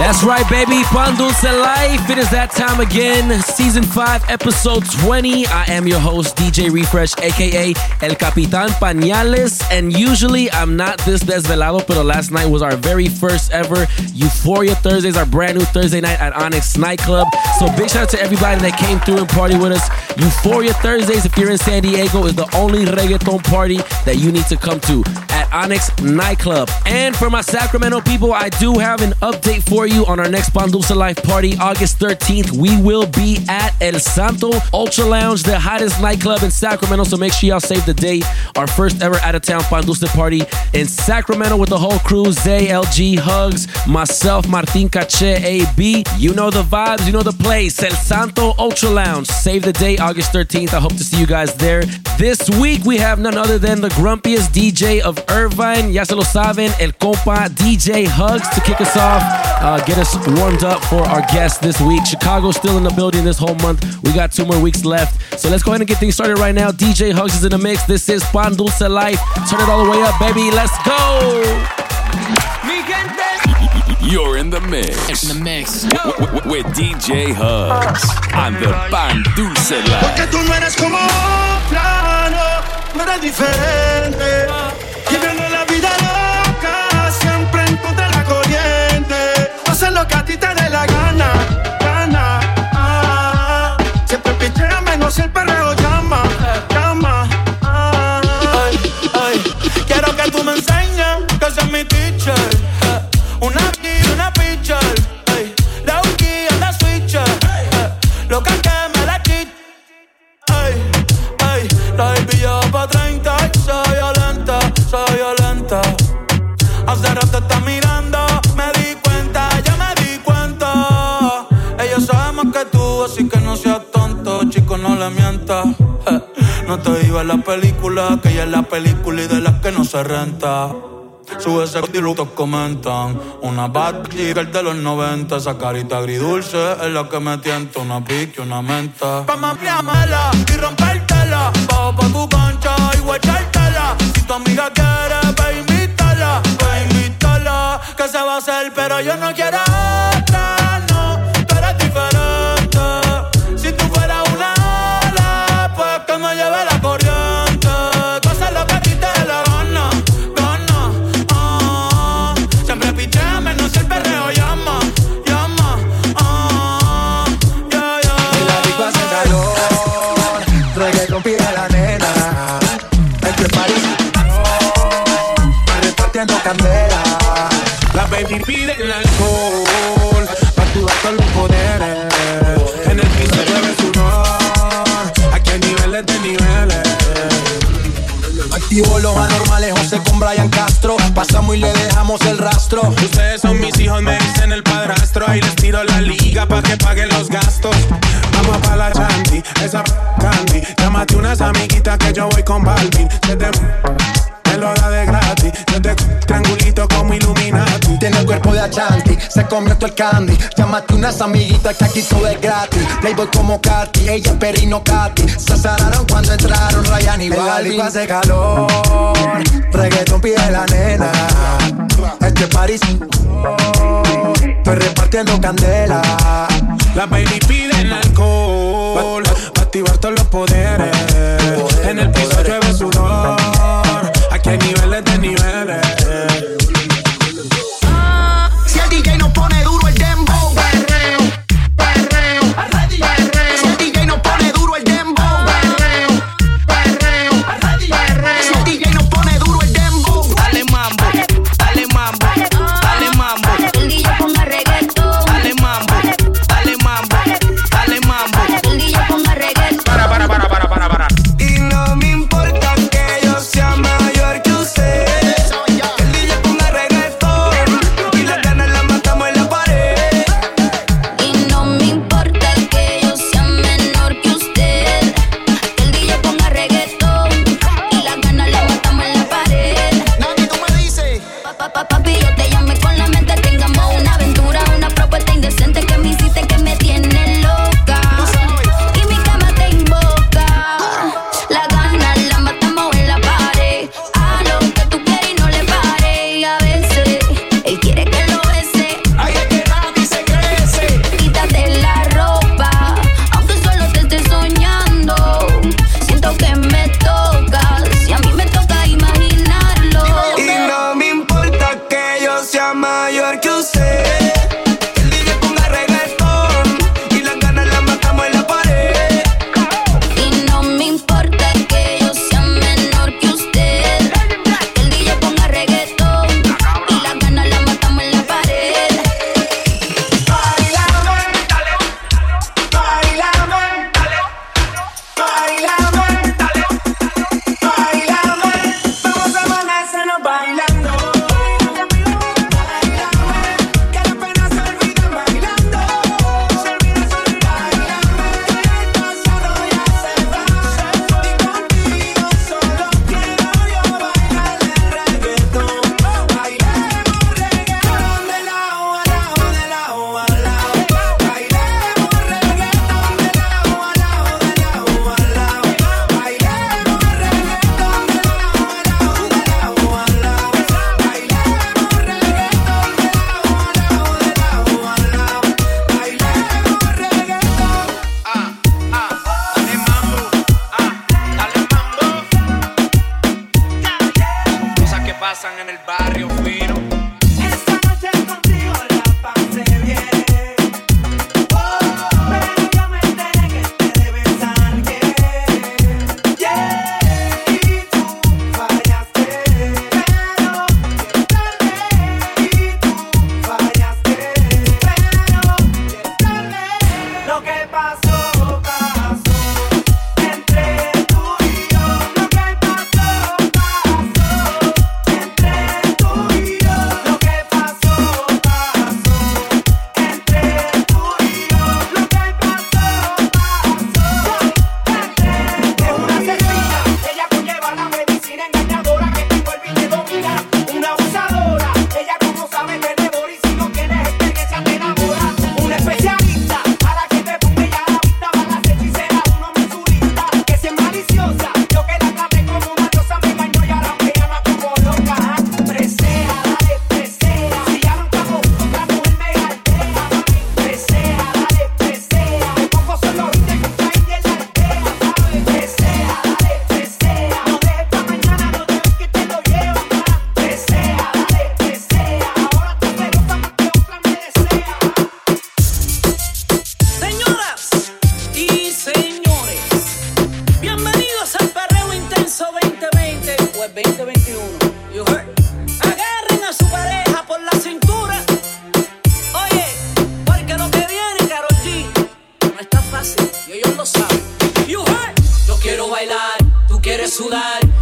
That's right, baby. Pan Dulce Life. It is that time again. Season 5, episode 20. I am your host, DJ Refresh, aka El Capitan Pañales. And usually I'm not this desvelado, but last night was our very first ever Euphoria Thursdays, our brand new Thursday night at Onyx Nightclub. So big shout out to everybody that came through and party with us. Euphoria Thursdays, if you're in San Diego, is the only reggaeton party that you need to come to Onyx Nightclub. And for my Sacramento people, I do have an update for you on our next Pandusa Life party, August 13th. We will be at El Santo Ultra Lounge, the hottest nightclub in Sacramento. So make sure y'all save the date. Our first ever out of town Pandusa party in Sacramento with the whole crew Zay, LG, Hugs, myself, Martin Cache, AB. You know the vibes, you know the place. El Santo Ultra Lounge. Save the date, August 13th. I hope to see you guys there. This week we have none other than the grumpiest DJ of Irvine. Ya se lo saben, el compa DJ Hugs to kick us off, uh, get us warmed up for our guest this week. Chicago's still in the building this whole month. We got two more weeks left. So let's go ahead and get things started right now. DJ Hugs is in the mix. This is Pan Dulce Life. Turn it all the way up, baby. Let's go. You're in the mix. In the mix. W- w- with DJ Hugs on the Pan Dulce Life. Que tú no eres como otra, no, no eres diferente. El perreo Sube ese y los comentan. Una bad chica de los 90. Esa carita agridulce es la que me tienta. Una pique, una menta. Pa' y rompértela. Bajo pa' tu cancha y guachártela. Si tu amiga quiere, pa' invitarla. Pa' invitarla. Que se va a hacer, pero yo no quiero La baby pide el alcohol para activar todos los poderes. En el piso llueve sudor. Aquí hay niveles de niveles. Activo los anormales, José con Brian Castro. Pasamos y le dejamos el rastro. Ustedes son mis hijos, me dicen el padrastro. Ahí les tiro la liga para que paguen los gastos. Vamos pa' la chanti, esa candy. Llámate unas amiguitas que yo voy con Balvin. Se te me lo da de gratis. Yo te triangulito como Illuminati. Tiene el cuerpo de Achanti, se comió todo el candy. Llámate unas amiguitas que aquí todo es gratis. Playboy como Katy, ella Perino Katy. Se azararon cuando entraron Ryan y Balvin. El hace calor, reggaeton pide la nena. Este París, estoy repartiendo candela. La baby pide el alcohol para activar todos los poderes.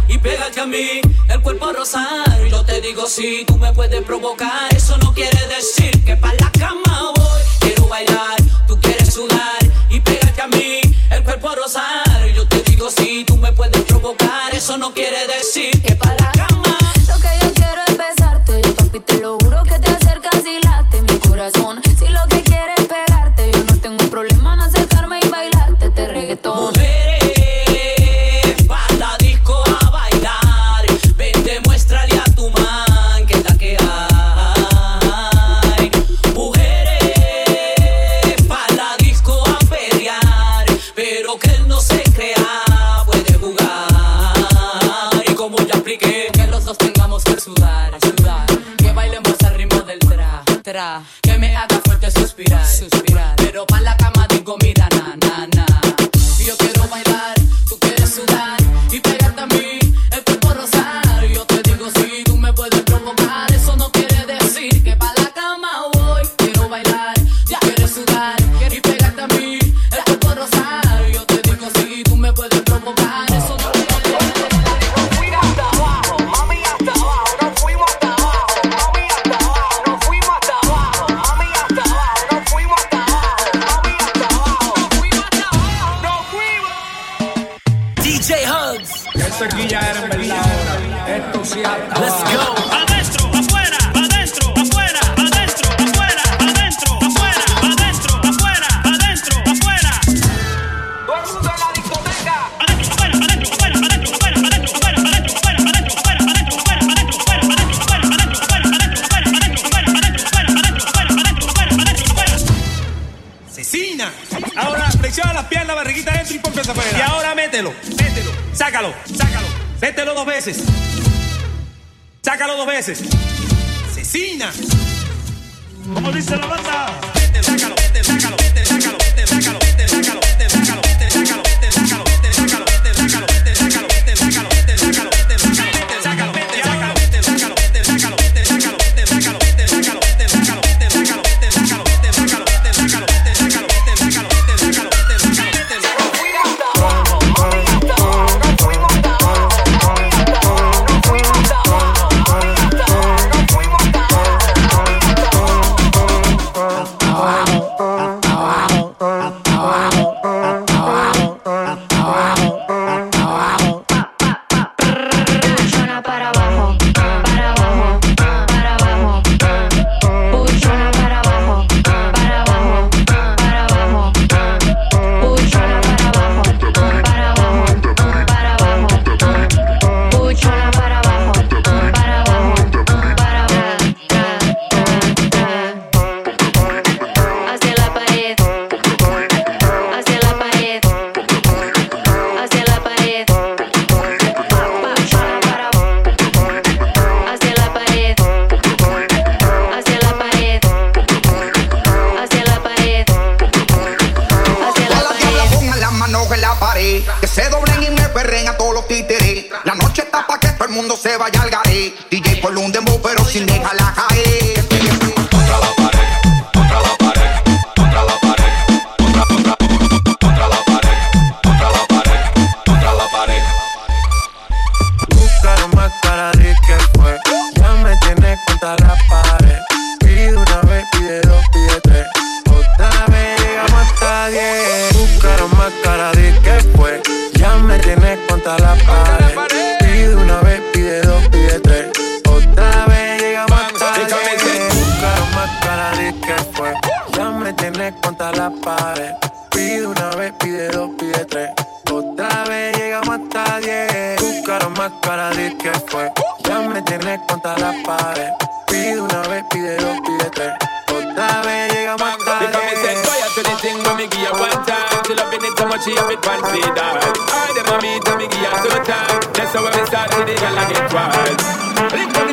y pégate a mí, el cuerpo a rosar. Yo te digo si tú me puedes provocar. Eso no quiere decir que para la cama voy. Quiero bailar, tú quieres sudar y pégate a mí, el cuerpo a rosar. Yo te digo si tú me puedes provocar. Eso no quiere decir que para la cama. Sácalo dos veces. Cecina. Como dice la banda. tienes contra. Pide una vez, pide dos, pide tres. Otra vez llega más tarde. Me say fire to the Mi guía you one time. Loving it so much she have fancy that. All them a me time. That's how we start to the girl and.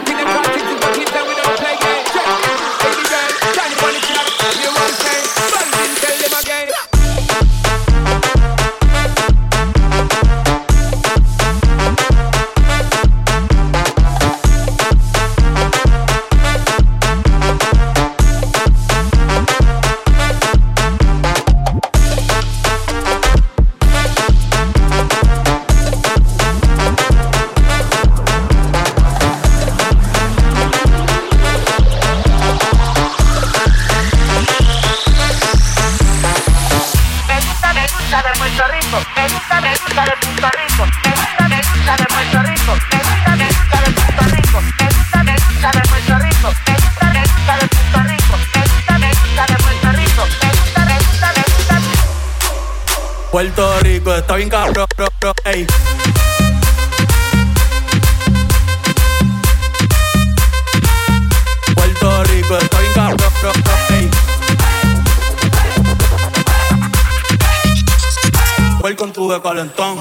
está bien cabrón, ey. Puerto Rico está bien cabrón, ey. Voy con tu de calentón.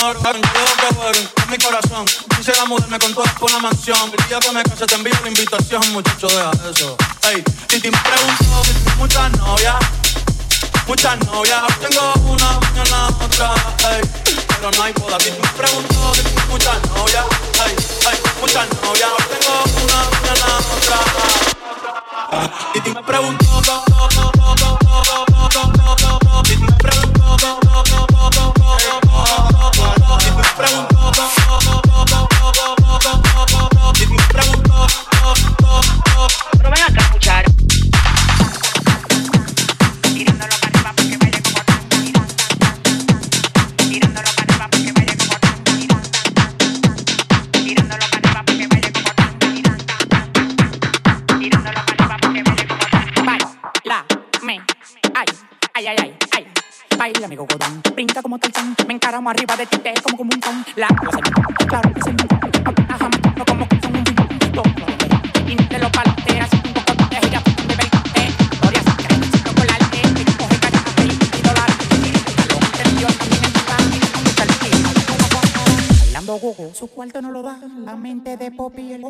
amor, aventura un mi corazón. Con todas por una mansión. El día que me case te envío la invitación, muchacho, deja eso. Ey, y pregunto tengo muchas novias, muchas novias. Tengo una, mañana otra, ey, pero no hay me pregunto tengo muchas novias, ey, ey, muchas novias. Tengo una, mañana otra. Y me pregunto, y me pregunto, preguntó, pero ven acá. como Me encaramo arriba de ti, te como como un con. La cosa me claro que se me Ajá, me como como con un lo Y te lo palateas. Su cuarto no lo da la mente de Poppy el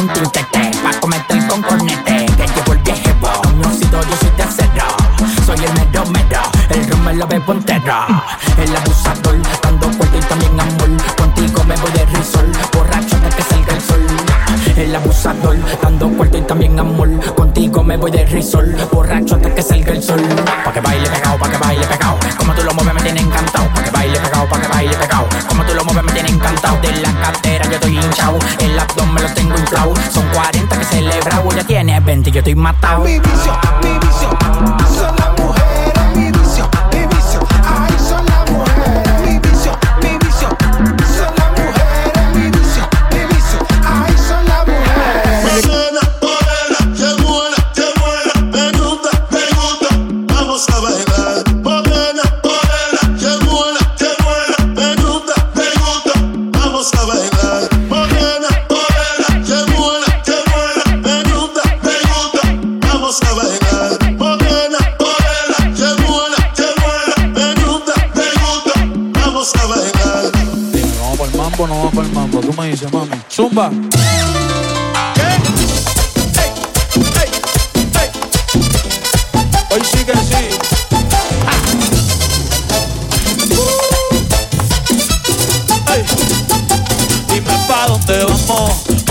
con tu e matar o.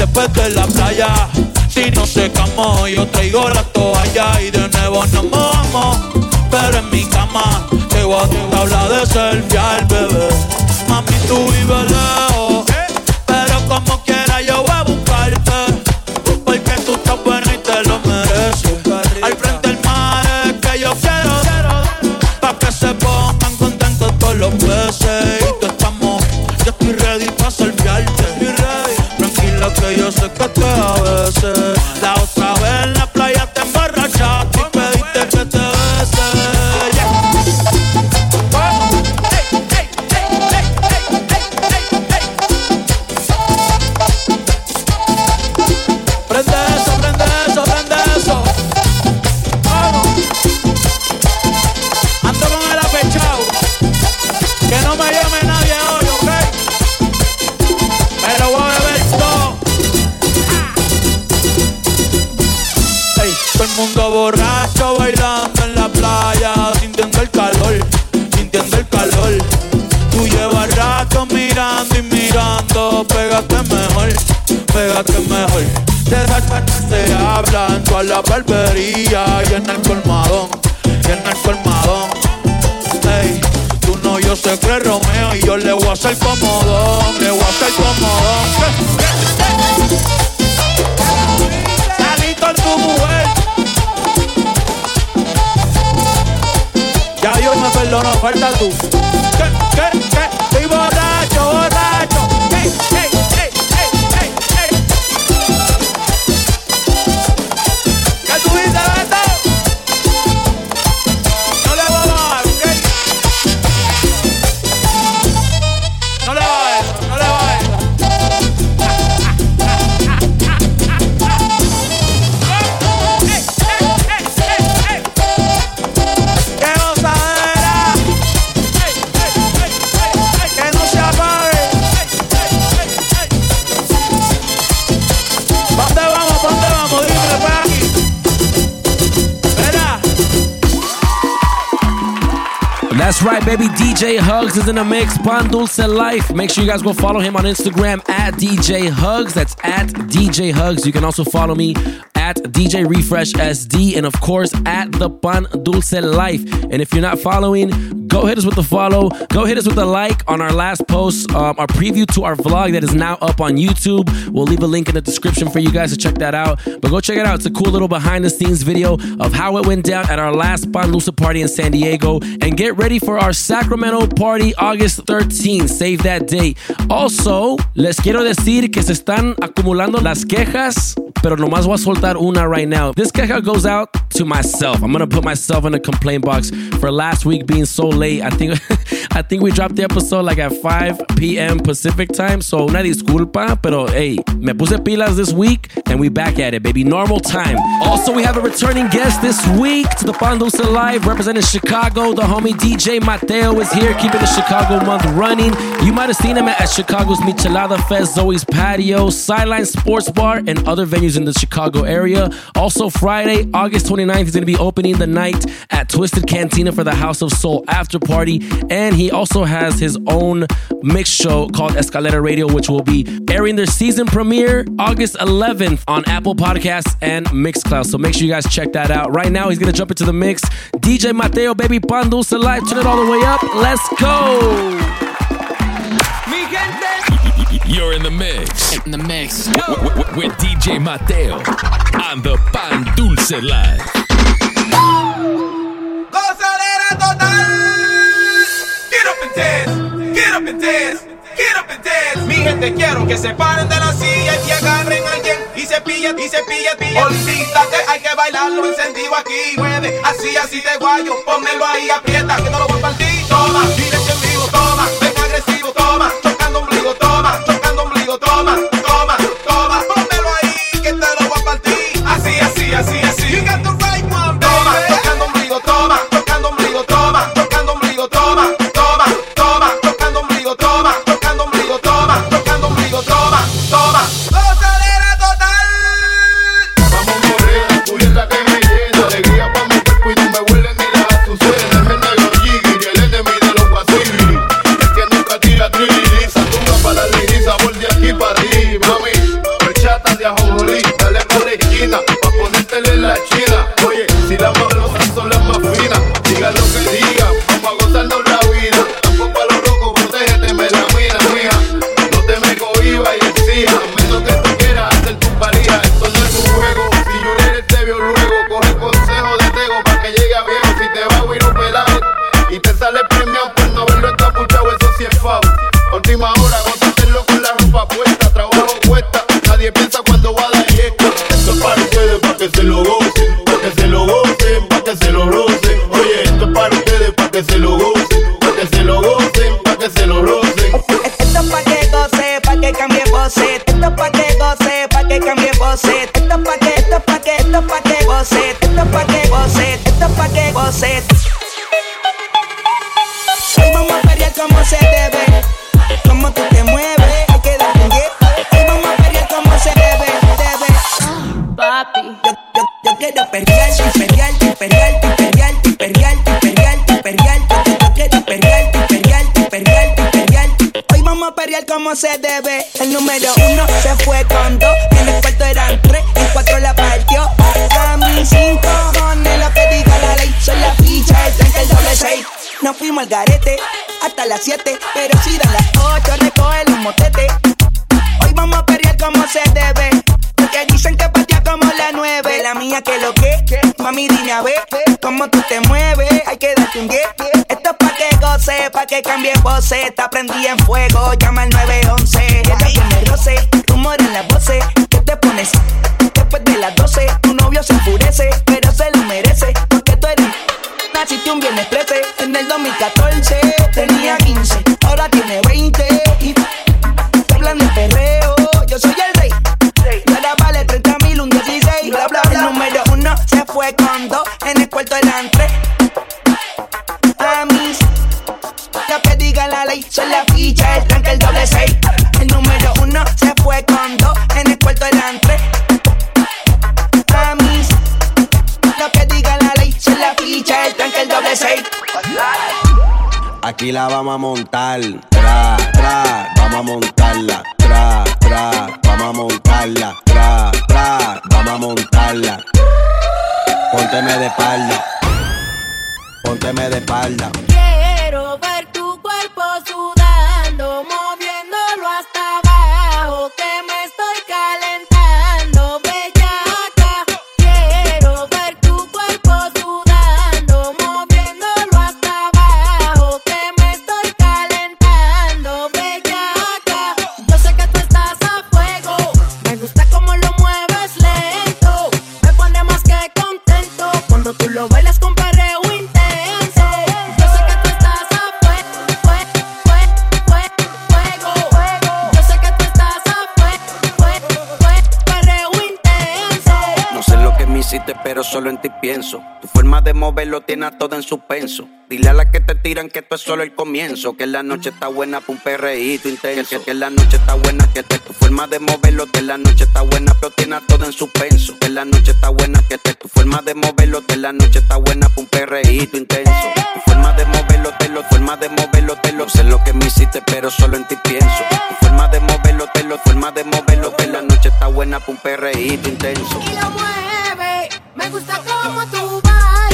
después de la playa. Si no secamos, yo traigo la toalla y de nuevo nos mojamos. Pero en mi cama, llevo tu tabla de selfie al 24 hours baby. DJ Hugs is in the mix. Pan Dulce Life. Make sure you guys go follow him on Instagram at DJ Hugs. That's at DJ Hugs. You can also follow me at DJ Refresh SD and of course at the Pan Dulce Life. And if you're not following, go hit us with the follow. Go hit us with a like on our last post, um, our preview to our vlog that is now up on YouTube. We'll leave a link in the description for you guys to check that out. But go check it out. It's a cool little behind the scenes video of how it went down at our last Pan Dulce party in San Diego. And get ready for our Sacramento party August 13th. Save that date. Also, les quiero decir que se están acumulando las quejas pero nomás voy a soltar una right now. This queja goes out to myself. I'm gonna put myself in a complaint box for last week being so late. I think I think we dropped the episode like at 5 p.m. Pacific time. So una disculpa, pero hey, me puse pilas this week and we back at it, baby. Normal time. Also, we have a returning guest this week to the Pandos Live representing Chicago. The homie DJ Mateo is here, keeping the Chicago month running. You might have seen him at Chicago's Michelada Fest, Zoe's Patio, Sideline Sports Bar, and other venues in the Chicago area. Also, Friday, August 29th, he's going to be opening the night at Twisted Cantina for the House of Soul after party. And he also has his own mix show called Escalera Radio, which will be airing their season premiere August 11th on Apple Podcasts and Mixcloud. So make sure you guys check that out. Right now, he's going to jump into the mix. DJ Mateo, baby, Pan Dulce Live. Turn it all the way up. Let's go. You're in the mix. In the mix. With, DJ Mateo on the Pan Dulce Live. Get up and dance, get up and. Mi gente quiero que se paren de la silla y agarren a alguien y se pillan y se pillan, pillan. Olvídate, hay que bailarlo encendido aquí. Mueve, así, así de guayo, pónmelo ahí, aprieta, que no lo voy a partir. Nos fuimos al garete hasta las siete. Pero si dan las ocho, recoge el motete. Hoy vamos a perrear como se debe. Porque dicen que patea como la nueve. La mía que lo que, mami dime a ver cómo tú te mueves. Hay que darte un 10. Esto es pa' que goce, pa' que cambie voces. Está prendida en fuego, llama al 911. Ella tiene roce, rumor en las voces. ¿Qué te pones? Después de las 12, tu novio se enfurece, pero se lo merece. Porque tú eres Naciste un viernes 13, en el 2014 tenía 15, ahora tiene 20 y te hablan de perreo, yo soy el rey. Y ahora vale 30 mil, un 16, bla bla bla. El número uno se fue con dos, en el cuarto eran tres. A mí, lo que diga la ley, son la ficha, el tranque, el doble seis. El número uno se fue con dos, Aquí la vamos a montar, tra, tra, vamos a montarla, tra, tra, vamos a montarla, tra, tra, vamos a montarla. Pónteme de espalda, pónteme de espalda. Quiero ver tu cuerpo sudando, pero solo en ti pienso. Tu forma de moverlo tiene a todo en suspenso. Dile a las que te tiran que esto es solo el comienzo. Que la noche está buena pa' un perreíto intenso. Que, que la noche está buena, que te, tu forma de moverlo. Que la noche está buena, pero tiene a todo en suspenso. Que la noche está buena, que te, tu forma de moverlo. Que la noche está buena pa' un perreíto intenso. Tu forma de moverlo, te lo, forma de moverlo, te lo. Sé lo que me hiciste, pero solo en ti pienso. Tu forma de moverlo, te lo, forma de moverlo. Está buena pa' un perreíto intenso. Y lo mueve, me gusta cómo tú bailas,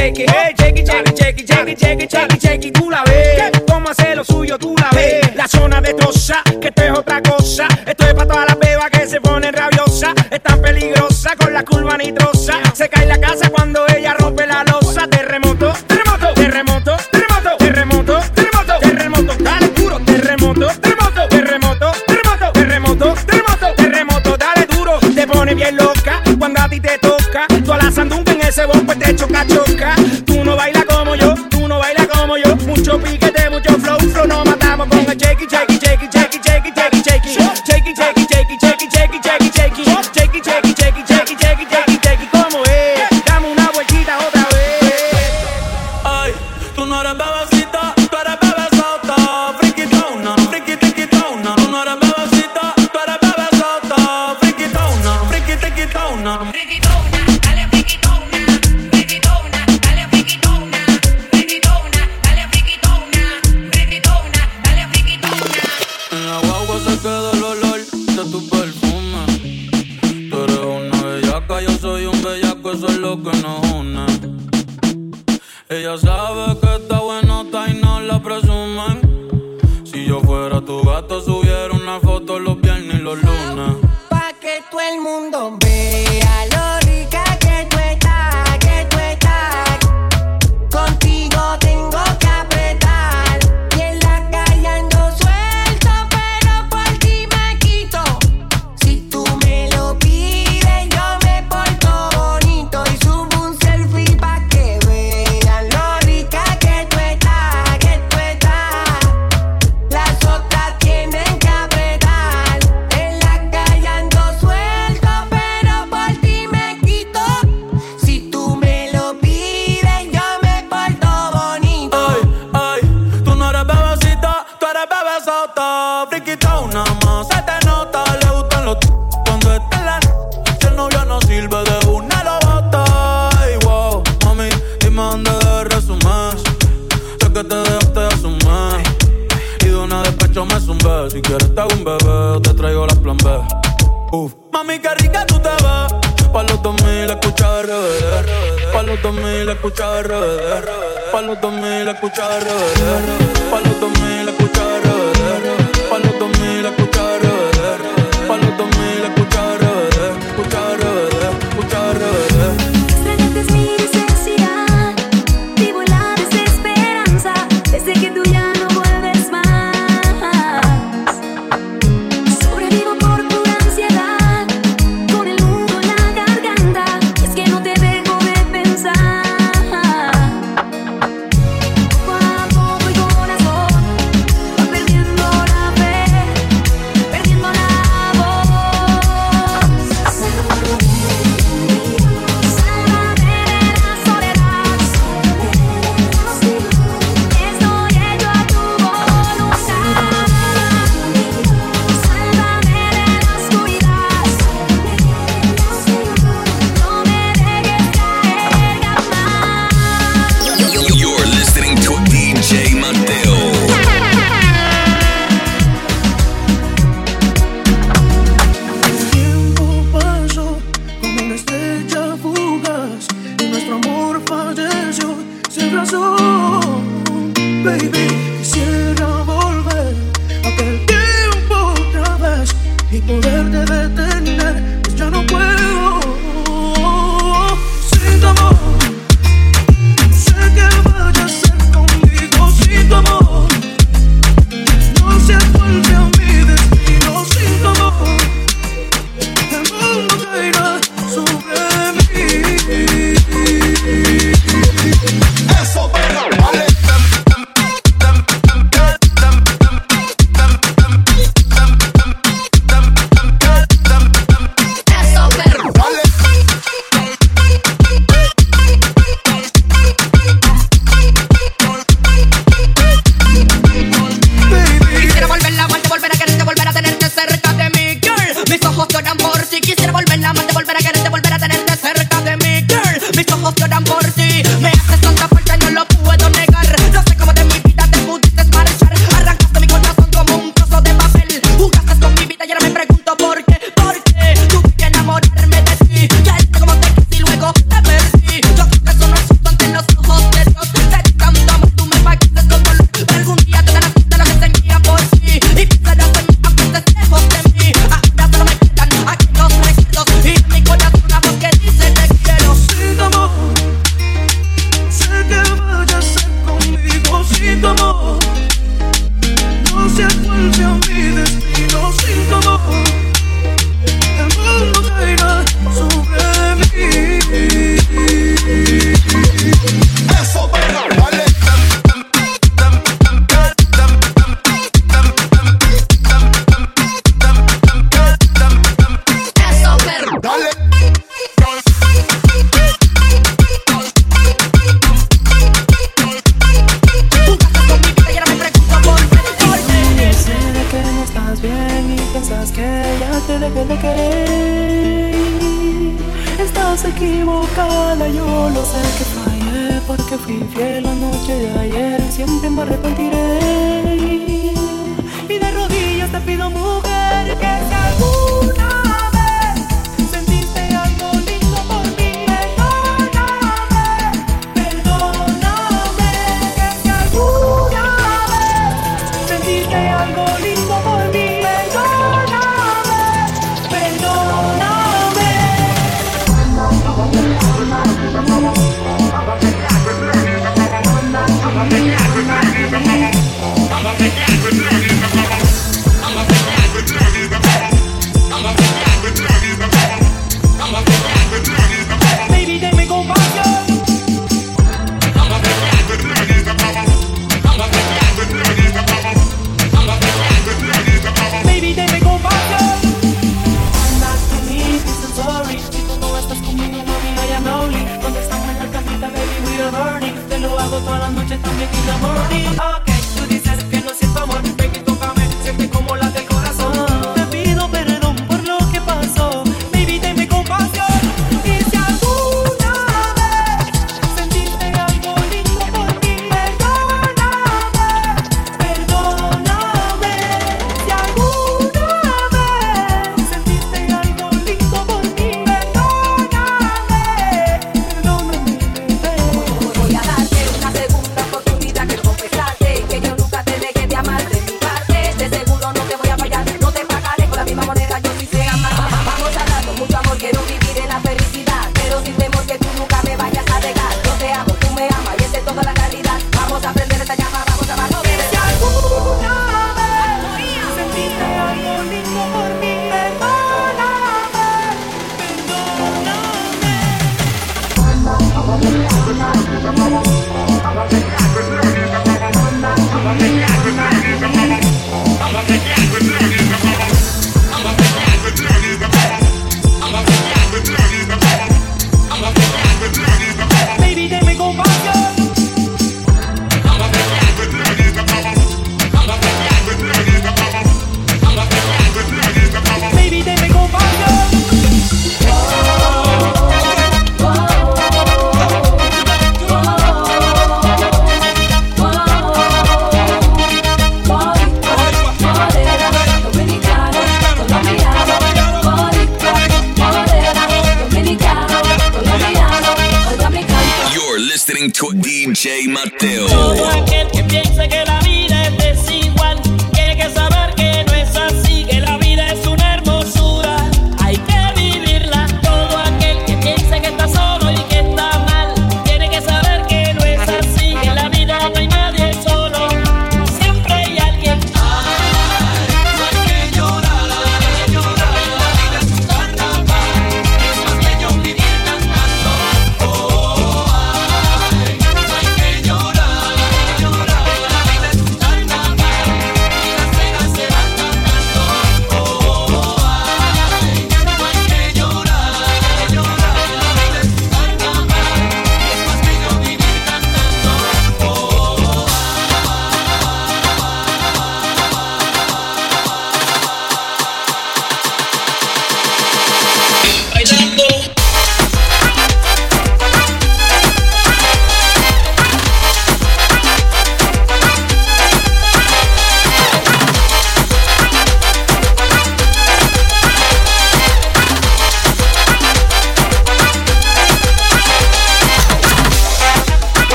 it, shake it, shake it, shake it, shake it, tú la ves, cómo hace lo suyo, tú la ves, la zona destroza, que esto es otra cosa, esto es para todas las bebas que se ponen rabiosas, es tan peligrosa con la curva nitrosa, se cae la casa cuando ella rompe la losa, terremoto, terremoto, terremoto, terremoto, terremoto, terremoto, terremoto, dale duro, terremoto, terremoto, terremoto, terremoto, terremoto, terremoto, terremoto, dale duro, te pone bien loca cuando a ti te toca. Tú a la sandunga en ese bombo te choca, choca.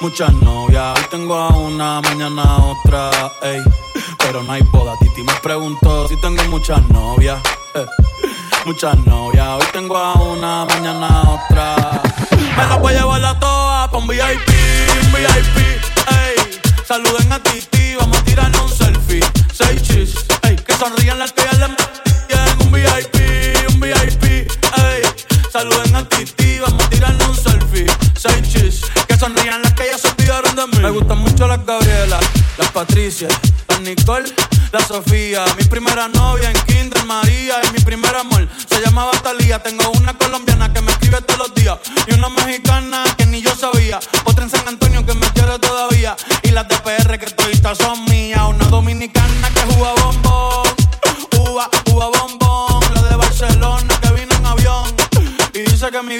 Muchas novias. Hoy tengo a una, mañana otra. Ey. Pero no hay boda. Titi me preguntó si tengo muchas novias. eh. Muchas novias. Hoy tengo a una, mañana otra. Me las voy a llevar a todas pa' un VIP, VIP. Ey. Saluden a Titi, vamos a tirarnos un selfie. Seis chis, ey. Que sonrían las que ya un VIP, un VIP. Ey. Saluden a Titi, vamos a tirarnos un selfie. Seis chis, que sonrían las Me gustan mucho las Gabriela, las Patricia, las Nicole, la Sofía. Mi primera novia en Kinder María y mi primer amor se llamaba Talía. Tengo una colombiana que me escribe todos los días y una mexicana que ni yo sabía. Otra en San Antonio que me quiere todavía y las de PR que todavía son mías. Una dominicana que juega bombón, uva, uva bombón. La de Barcelona que vino en avión y dice que mi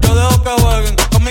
yo dejo que jueguen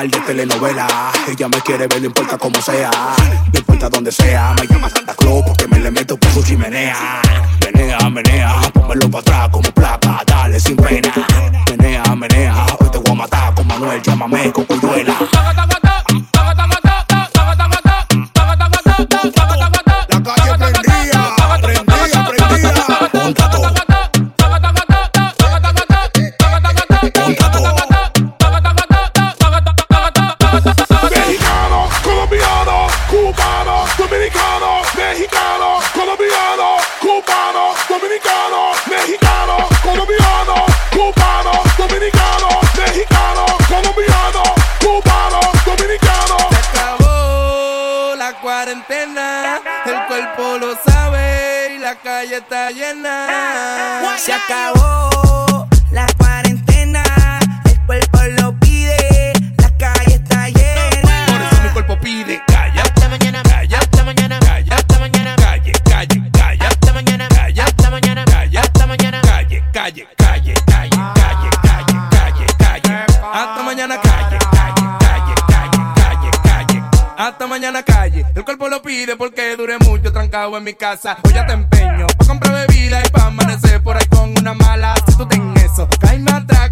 de telenovela. Ella me quiere ver, no importa cómo sea. No importa donde sea, me llama Santa Claus porque me le meto por su chimenea. Menea, menea, pónmelo para atrás como placa, dale sin pena. Menea, menea, hoy te voy a matar con Manuel, llámame con cuyuela. Calle está llena. Se acabó porque dure mucho trancado en mi casa. Hoy ya te empeño pa' comprar bebida y pa' amanecer por ahí con una mala. Si tú ten eso, cae más atrás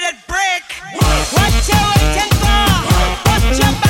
credit. What you waiting for? What you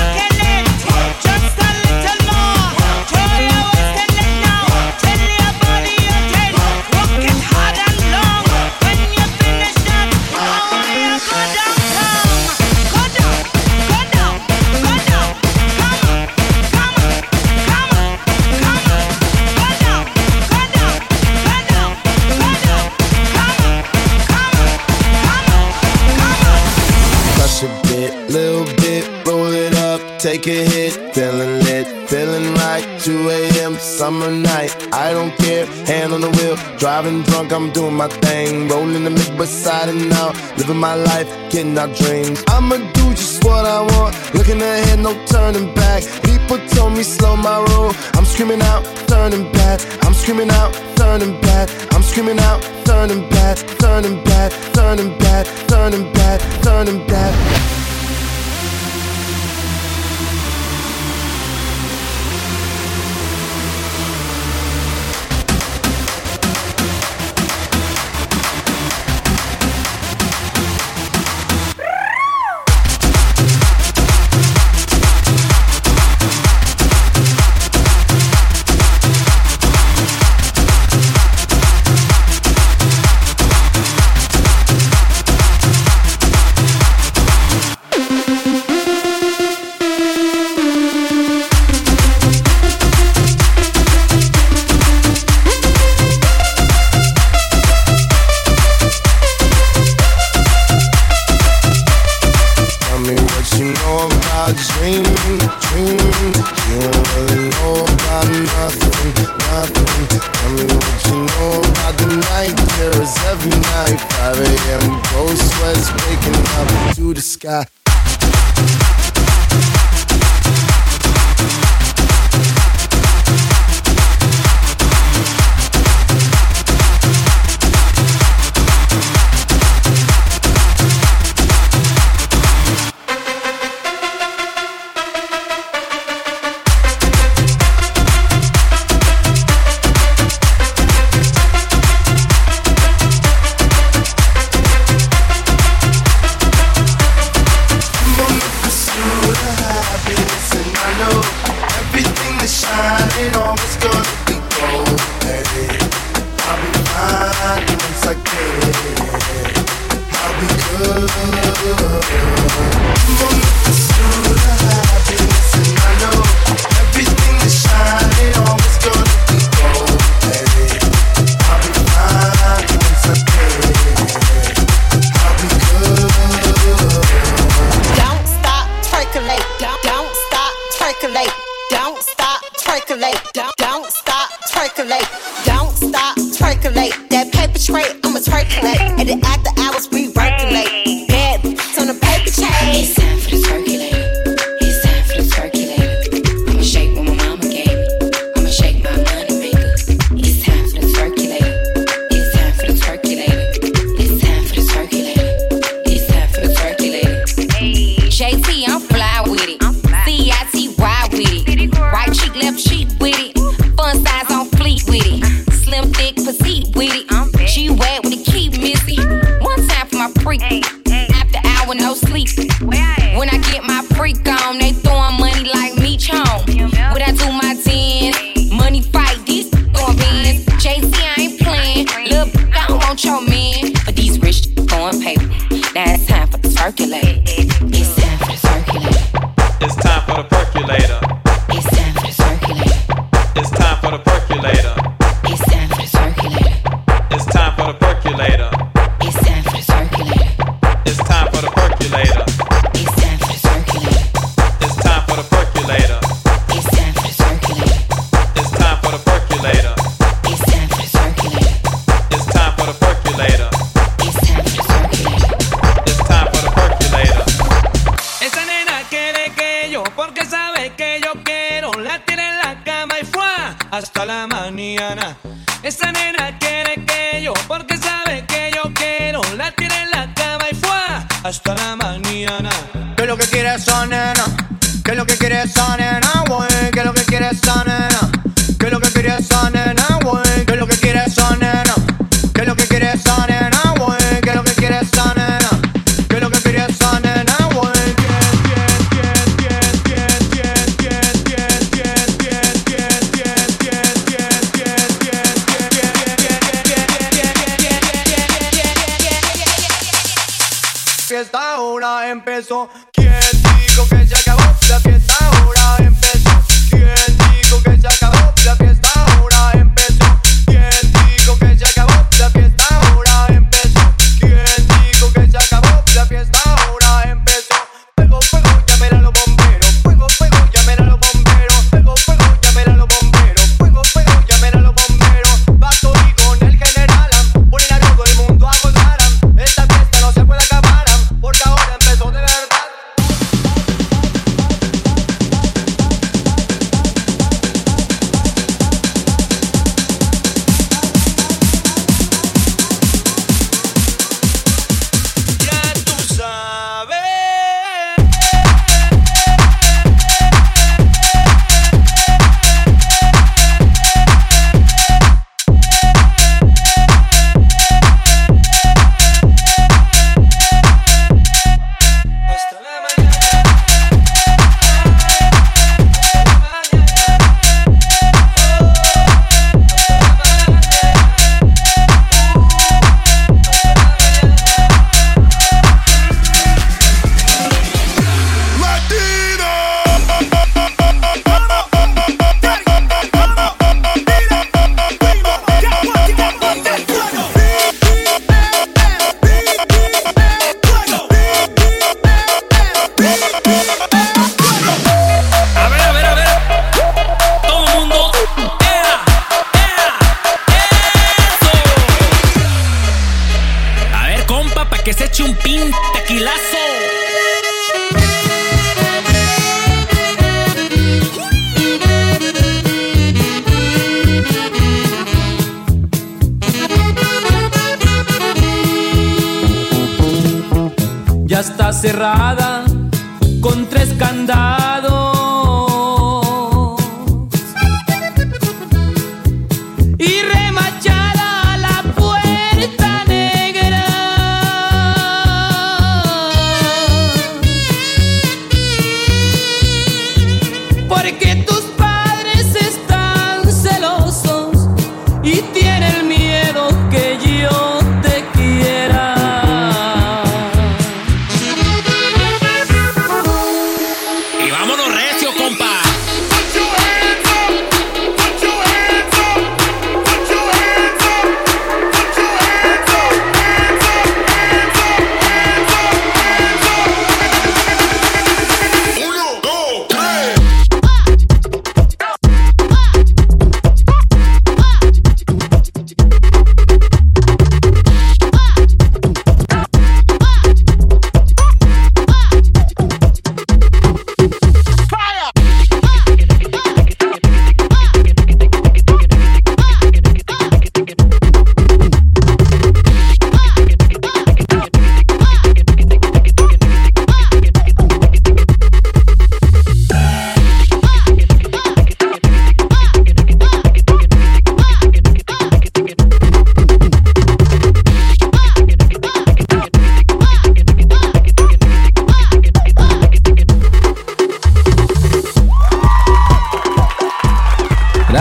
take a hit, feeling lit, feeling right. 2 a.m. summer night. I don't care, hand on the wheel, driving drunk. I'm doing my thing, rolling the mid beside and out, living my life, getting our dreams. I'ma do just what I want, looking ahead, no turning back. People told me slow my roll, I'm screaming out, turning bad. I'm screaming out, turning bad. I'm screaming out, turning bad, turning bad, turning bad, turning bad, turning. Turnin bad.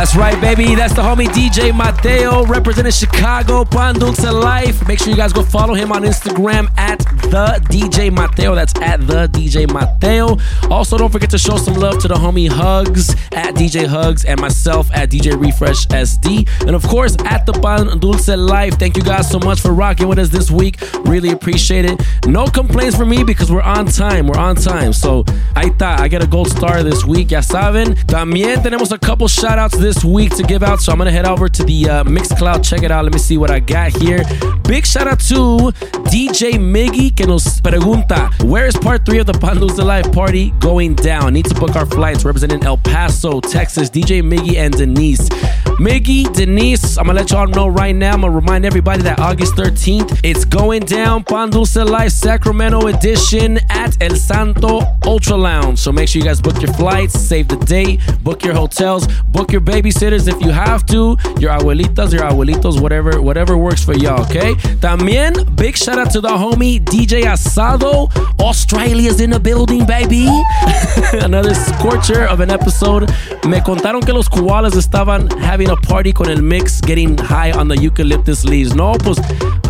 That's right, baby. That's the homie DJ Mateo representing Chicago, Pan Dulce Life. Make sure you guys go follow him on Instagram at the DJ Mateo. That's at the DJ Mateo. Also, don't forget to show some love to the homie Hugs at DJ Hugs and myself at DJ Refresh SD. And of course, at the Pan Dulce Life. Thank you guys so much for rocking with us this week. Really appreciate it. No complaints from me because we're on time. We're on time. So, ahí está. I get a gold star this week. Ya saben. También tenemos a couple shout outs this week to give out. So, I'm going to head over to the uh, Mixcloud. Check it out. Let me see what I got here. Big shout out to DJ Miggy que nos pregunta, where is part three of the Pan Dulce Life party going down? Need to book our flights representing El Paso, Texas. DJ Miggy and Denise. Miggy, Denise, I'm gonna let y'all know right now. I'm gonna remind everybody that August 13th, it's going down. Pan Life Sacramento edition at El Santo Ultra Lounge. So make sure you guys book your flights, save the date, book your hotels, book your babysitters if you have to, your abuelitas, your abuelitos, whatever, whatever works for y'all, okay? También, big shout out to the homie DJ Asado. Australia's in the building, baby. Another scorcher of an episode. Me contaron que los koalas estaban having a party con el mix, getting high on the eucalyptus leaves. No, pues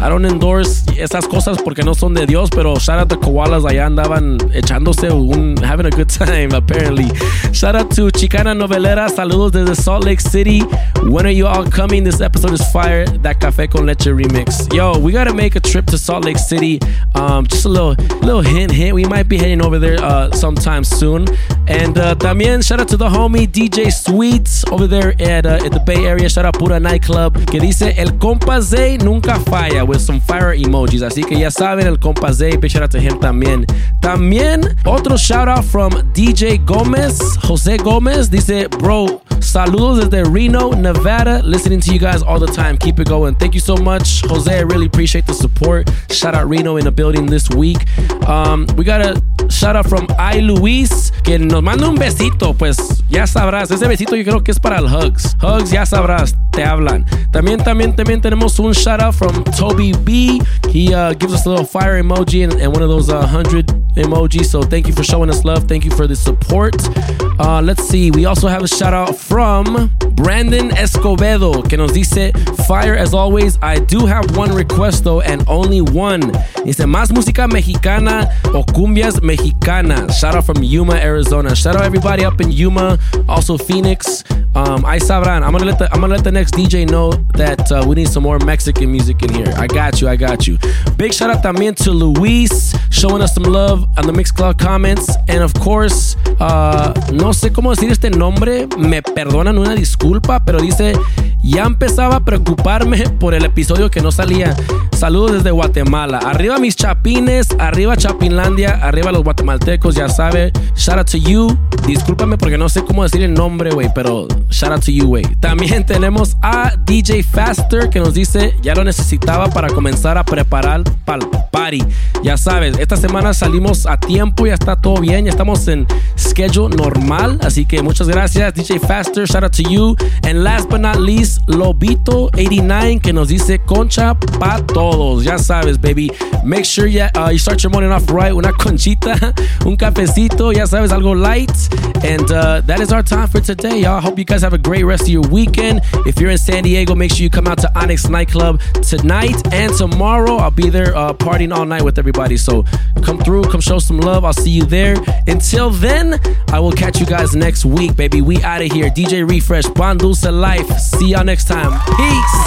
I don't endorse esas cosas porque no son de Dios, pero shout out to koalas allá andaban echándose un, having a good time, apparently. Shout out to Chicana Novelera, saludos desde Salt Lake City. When are you all coming? This episode is fire. That Café con Leche remix. Yo, we gotta make a trip to Salt Lake City. Um, just a little, little hint, hint. We might be heading over there uh, sometime soon. And uh, también shout out to the homie DJ Sweets over there at, uh, at the Bay Area. Shout out Pura Nightclub que dice El compa Zay nunca falla with some fire emojis. Así que ya saben, el compa Zay. Big shout out to him también. También otro shout out from DJ Gomez, Jose Gomez. Dice, bro, saludos desde Reno, Nevada. Listening to you guys all the time. Keep it going. Thank you so much, Jose. I really appreciate the support. Shout out Reno in the building this week. Um, we got a shout out from I Luis que nos manda un besito. Pues ya sabrás, ese besito yo creo que es para el Hugs. Hugs, ya sabrás, te hablan. También, también, también tenemos un shout out from Toby B. He uh, gives us a little fire emoji and, and one of those uh, 100 emojis. So thank you for showing us love. Thank you for the support. Uh, let's see. We also have a shout out from Brandon Escobedo que nos dice fire as always. I do have one request though and only one. Dice más música mexicana o cumbias mexicanas. Shout out from Yuma, Arizona. Shout out everybody up in Yuma, also Phoenix. Um, I sabran. I'm gonna let the I'm gonna let the next DJ know that uh, we need some more Mexican music in here. I got you. I got you. Big shout out también to Luis showing us some love on the Mixcloud comments, and of course, uh, no sé cómo decir este nombre. Me perdonan una disculpa, pero dice ya empezaba a preocuparme por el episodio que no salía. Saludos desde Guatemala. Arriba mis chapines, arriba Chapinlandia, arriba los guatemaltecos, ya sabe. Shout out to you. Discúlpame porque no sé cómo decir el nombre, güey, pero shout out to you, güey. También tenemos a DJ Faster que nos dice, ya lo necesitaba para comenzar a preparar para el party. Ya sabes, esta semana salimos a tiempo, ya está todo bien, ya estamos en schedule normal, así que muchas gracias DJ Faster, shout out to you. And last but not least, Lobito89 que nos dice concha pa todos, ya sabes, baby. Make sure you, uh, you start your morning off right, una conchita, un cafecito, ya sabes, algo light. And uh, that is our time for today, y'all. Hope you guys have a great rest of your weekend. If you're in San Diego, make sure you come out to Onyx Nightclub tonight and tomorrow. I'll be there uh, partying all night with everybody. So come through, come show some love. I'll see you there. Until then, I will catch you guys next week, baby. We out of here. DJ Refresh, Bandulce Life. See y'all next time. Peace.